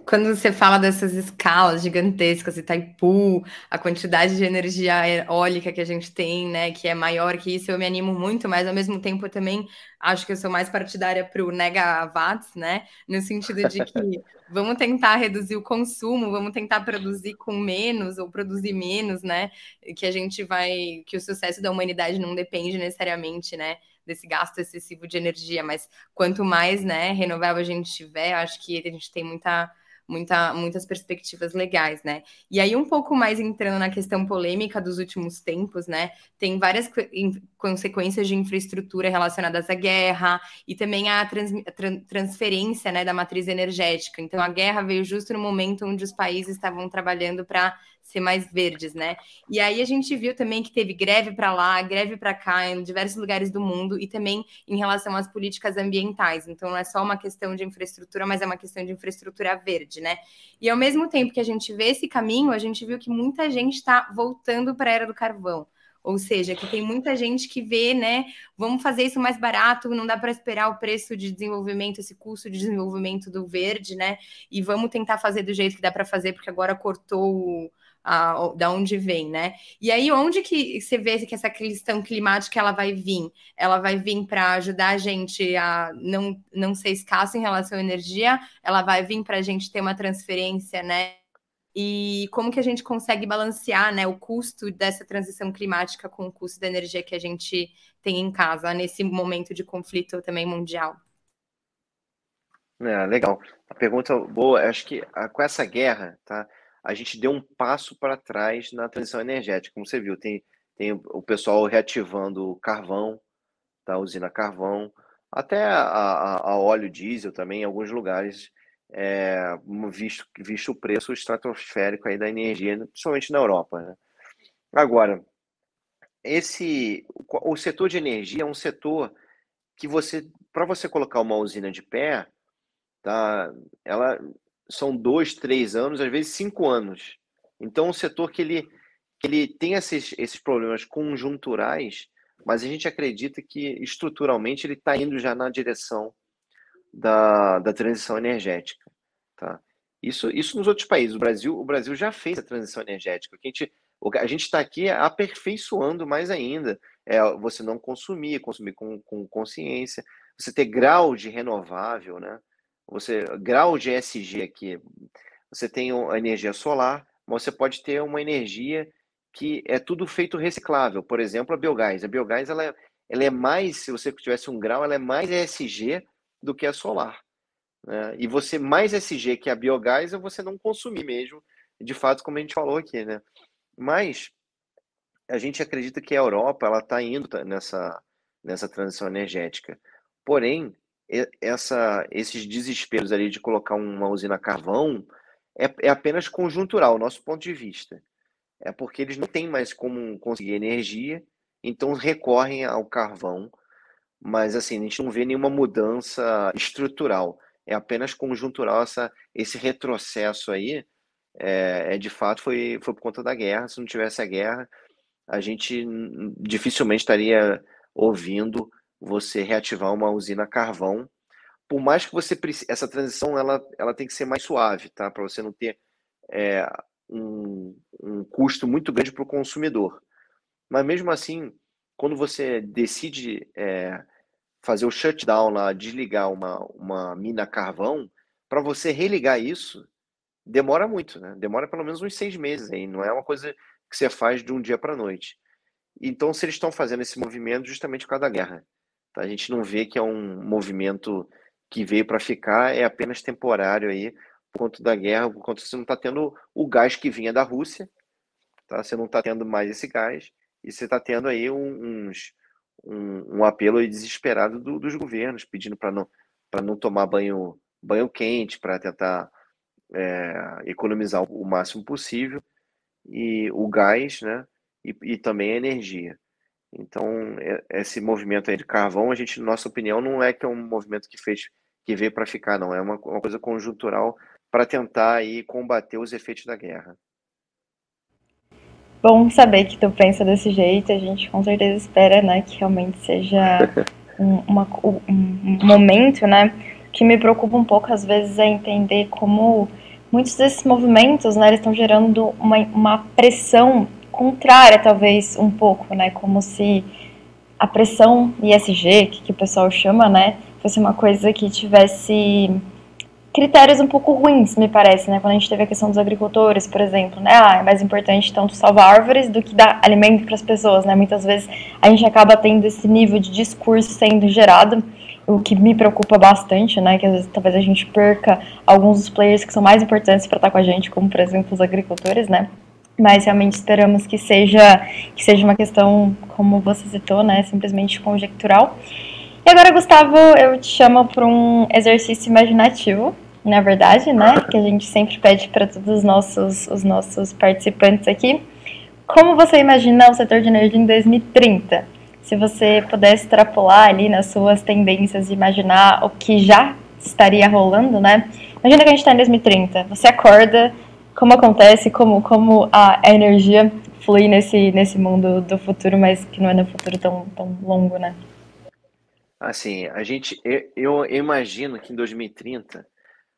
quando você fala dessas escalas gigantescas, Itaipu, a quantidade de energia eólica que a gente tem, né, que é maior que isso, eu me animo muito, mas ao mesmo tempo eu também acho que eu sou mais partidária para o nega-watts, né, no sentido de que vamos tentar reduzir o consumo, vamos tentar produzir com menos ou produzir menos, né, que a gente vai, que o sucesso da humanidade não depende necessariamente, né, desse gasto excessivo de energia, mas quanto mais, né, renovável a gente tiver, acho que a gente tem muita muita, muitas perspectivas legais, né? E aí, um pouco mais entrando na questão polêmica dos últimos tempos, né? Tem várias consequências de infraestrutura relacionadas à guerra e também à trans transferência né, da matriz energética. Então, a guerra veio justo no momento onde os países estavam trabalhando para ser mais verdes, né? E aí a gente viu também que teve greve para lá, greve para cá, em diversos lugares do mundo, e também em relação às políticas ambientais. Então não é só uma questão de infraestrutura, mas é uma questão de infraestrutura verde, né? E ao mesmo tempo que a gente vê esse caminho, a gente viu que muita gente está voltando para a era do carvão. Ou seja, que tem muita gente que vê, né? Vamos fazer isso mais barato, não dá para esperar o preço de desenvolvimento, esse custo de desenvolvimento do verde, né? E vamos tentar fazer do jeito que dá para fazer, porque agora cortou a, da onde vem, né? E aí, onde que você vê que essa questão climática ela vai vir? Ela vai vir para ajudar a gente a não, não ser escassa em relação à energia, ela vai vir para a gente ter uma transferência, né? E como que a gente consegue balancear né, o custo dessa transição climática com o custo da energia que a gente tem em casa nesse momento de conflito também mundial? É, legal. A pergunta boa, acho que com essa guerra, tá? A gente deu um passo para trás na transição energética. Como você viu, tem, tem o pessoal reativando o carvão, tá? a usina carvão, até a, a, a óleo diesel também, em alguns lugares, é, visto, visto o preço estratosférico aí da energia, principalmente na Europa. Né? Agora, esse o, setor de energia é um setor que você, para você colocar uma usina de pé, tá? Ela são dois, três anos, às vezes cinco anos. Então, um setor que ele, que ele tem esses, esses problemas conjunturais, mas a gente acredita que estruturalmente ele está indo já na direção da, da transição energética. Tá? Isso, isso nos outros países. O Brasil, o Brasil já fez a transição energética. A gente a gente está aqui aperfeiçoando mais ainda. é você não consumir, consumir com, com consciência, você ter grau de renovável, né? Você, grau de ESG aqui, você tem a energia solar, mas você pode ter uma energia que é tudo feito reciclável. Por exemplo, a biogás. A biogás ela é, ela é mais, se você tivesse um grau, ela é mais ESG do que a solar. Né? E você mais SG que a biogás é você não consumir mesmo, de fato, como a gente falou aqui, né? Mas a gente acredita que a Europa ela está indo nessa, nessa transição energética. Porém, essa, esses desesperos ali de colocar uma usina a carvão é, é apenas conjuntural, nosso ponto de vista. É porque eles não têm mais como conseguir energia, então recorrem ao carvão. Mas assim, a gente não vê nenhuma mudança estrutural. É apenas conjuntural essa, esse retrocesso aí. É, é de fato foi, foi por conta da guerra. Se não tivesse a guerra, a gente dificilmente estaria ouvindo você reativar uma usina a carvão. Por mais que você essa transição ela, ela tem que ser mais suave, tá? Para você não ter é, um, um custo muito grande para o consumidor. Mas mesmo assim, quando você decide é, fazer o shutdown lá, desligar uma, uma mina carvão, para você religar isso, demora muito, né? Demora pelo menos uns seis meses aí, não é uma coisa que você faz de um dia para a noite. Então, se eles estão fazendo esse movimento justamente por causa da guerra, tá? a gente não vê que é um movimento que veio para ficar, é apenas temporário aí, por conta da guerra, por conta você não está tendo o gás que vinha da Rússia, tá? Você não está tendo mais esse gás e você está tendo aí uns um, um apelo desesperado do, dos governos pedindo para não não tomar banho banho quente para tentar é, economizar o máximo possível e o gás, né? E, e também a energia. Então, esse movimento aí de carvão, a gente, nossa opinião, não é que é um movimento que fez, que veio para ficar, não. É uma, uma coisa conjuntural para tentar aí combater os efeitos da guerra. Bom saber que tu pensa desse jeito. A gente com certeza espera, né, que realmente seja um, uma, um momento, né? que me preocupa um pouco às vezes é entender como muitos desses movimentos, né, eles estão gerando uma, uma pressão contrária, talvez, um pouco, né, como se a pressão ISG, que, que o pessoal chama, né, fosse uma coisa que tivesse critérios um pouco ruins, me parece, né, quando a gente teve a questão dos agricultores, por exemplo, né, ah, é mais importante tanto salvar árvores do que dar alimento para as pessoas, né, muitas vezes a gente acaba tendo esse nível de discurso sendo gerado o que me preocupa bastante, né, que às vezes talvez a gente perca alguns dos players que são mais importantes para estar com a gente, como por exemplo os agricultores, né? Mas realmente esperamos que seja que seja uma questão, como você citou, né, simplesmente conjectural. E agora, Gustavo, eu te chamo para um exercício imaginativo, na verdade, né, que a gente sempre pede para todos os nossos os nossos participantes aqui. Como você imagina o setor de energia em 2030? se você pudesse extrapolar ali nas suas tendências e imaginar o que já estaria rolando, né? Imagina que a gente está em 2030, você acorda, como acontece, como, como a energia flui nesse, nesse mundo do futuro, mas que não é no futuro tão, tão longo, né? Assim, a gente, eu, eu imagino que em 2030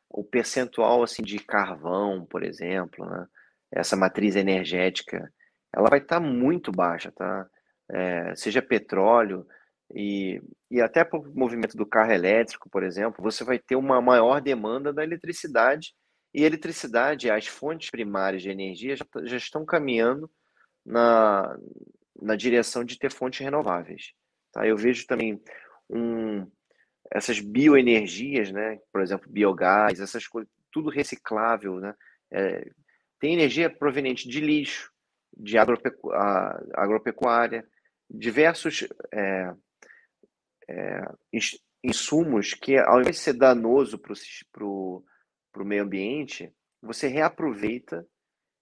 o percentual assim de carvão, por exemplo, né, essa matriz energética, ela vai estar tá muito baixa, tá? é, seja petróleo, e, e até para o movimento do carro elétrico, por exemplo, você vai ter uma maior demanda da eletricidade, e eletricidade, as fontes primárias de energia já, já estão caminhando na, na direção de ter fontes renováveis. Tá? Eu vejo também um, essas bioenergias, né? por exemplo, biogás, essas coisas, tudo reciclável. Né? É, tem energia proveniente de lixo, de agropecu agropecuária, diversos é, é, insumos que, ao invés de ser danoso para o meio ambiente, você reaproveita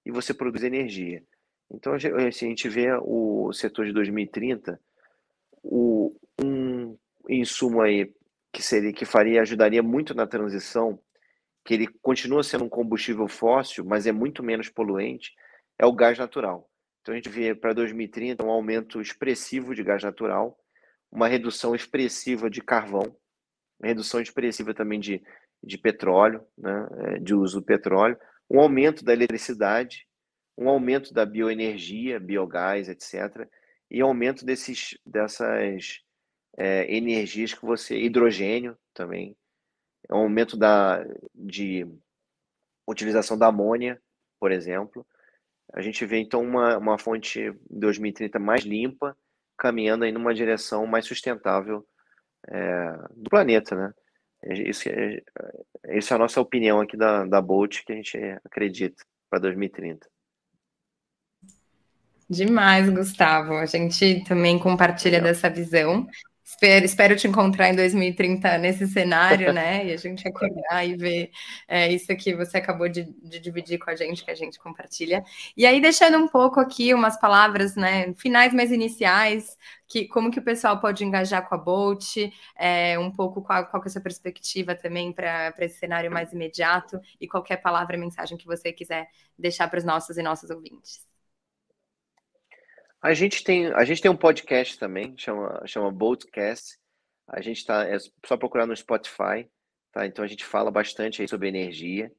e você produz energia. Então, a gente vê o setor de 2030, o, um insumo aí que seria que faria ajudaria muito na transição, que ele continua sendo um combustível fóssil, mas é muito menos poluente, é o gás natural. Então a gente vê para 2030 um aumento expressivo de gás natural, uma redução expressiva de carvão, redução expressiva também de, de petróleo, né, é, de uso do petróleo, um aumento da eletricidade, um aumento da bioenergia, biogás, etc. e aumento desses, dessas é, energias que você. hidrogênio também, aumento da, de utilização da amônia, por exemplo. A gente vê então uma, uma fonte em 2030 mais limpa, caminhando aí numa direção mais sustentável é, do planeta, né? Isso é, essa é a nossa opinião aqui da, da Bolt, que a gente acredita para 2030. Demais, Gustavo. A gente também compartilha dessa visão. Espero, espero te encontrar em 2030 nesse cenário, né? E a gente acordar e ver é, isso que você acabou de, de, dividir com a gente, que a gente compartilha. E aí, deixando um pouco aqui umas palavras, né? Finais mais iniciais, que como que o pessoal pode engajar com a Bolt, é, um pouco qual, qual é a sua perspectiva também para esse cenário mais imediato e qualquer palavra, mensagem que você quiser deixar para os nossos e nossas ouvintes. A gente tem, a gente tem um podcast também, chama, chama Boatcast. A gente está é só procurar no Spotify, tá? Então a gente fala bastante aí sobre energia.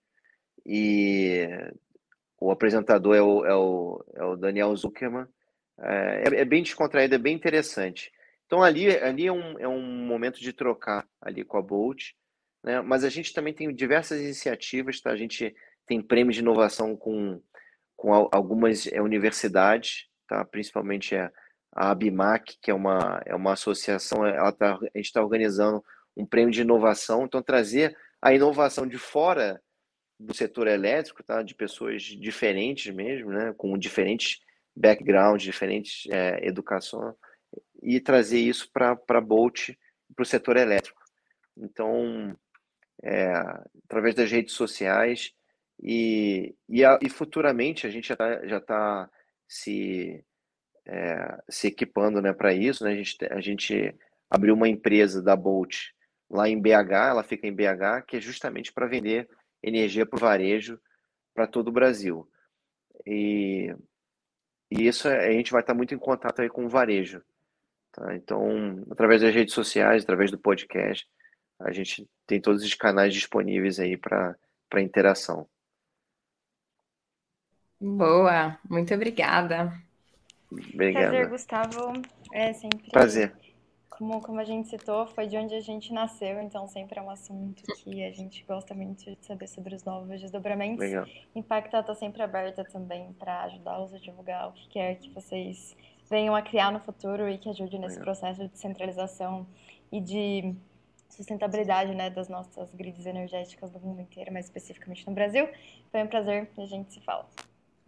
E o apresentador é o, é o, é o Daniel Zuckerman. É, é, bem descontraído, é bem interessante. Então ali, ali é, um, é um momento de trocar ali com a Bolt, né? Mas a gente também tem diversas iniciativas, tá? A gente tem prêmios de inovação com, com algumas é, universidades, tá? principalmente a, a ABMAC, que é uma, é uma associação, ela tá, a gente está organizando um prêmio de inovação, então trazer a inovação de fora do setor elétrico, tá? de pessoas diferentes mesmo, né? com diferentes backgrounds, diferentes é, educação, e trazer isso para a Bolt, para o setor elétrico. Então, é, através das redes sociais, e, e, a, e futuramente a gente já está tá se, é, se equipando né, para isso. Né? A, gente, a gente abriu uma empresa da Bolt lá em BH, ela fica em BH, que é justamente para vender energia para o varejo para todo o Brasil. E, e isso é, a gente vai estar muito em contato aí com o varejo. Tá? Então, através das redes sociais, através do podcast, a gente tem todos os canais disponíveis aí para interação. Boa, muito obrigada. Obrigada. Prazer, Gustavo. É sempre. Prazer. Como, como a gente citou, foi de onde a gente nasceu, então sempre é um assunto que a gente gosta muito de saber sobre os novos desdobramentos. Legal. Impacta está sempre aberta também para ajudá-los a divulgar o que quer que vocês venham a criar no futuro e que ajude nesse Legal. processo de descentralização e de sustentabilidade né, das nossas grids energéticas do mundo inteiro, mais especificamente no Brasil. Foi um prazer e a gente se fala.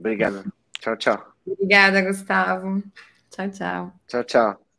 Obrigado. Tchau, tchau. Obrigada, Gustavo. Tchau, tchau. Tchau, tchau.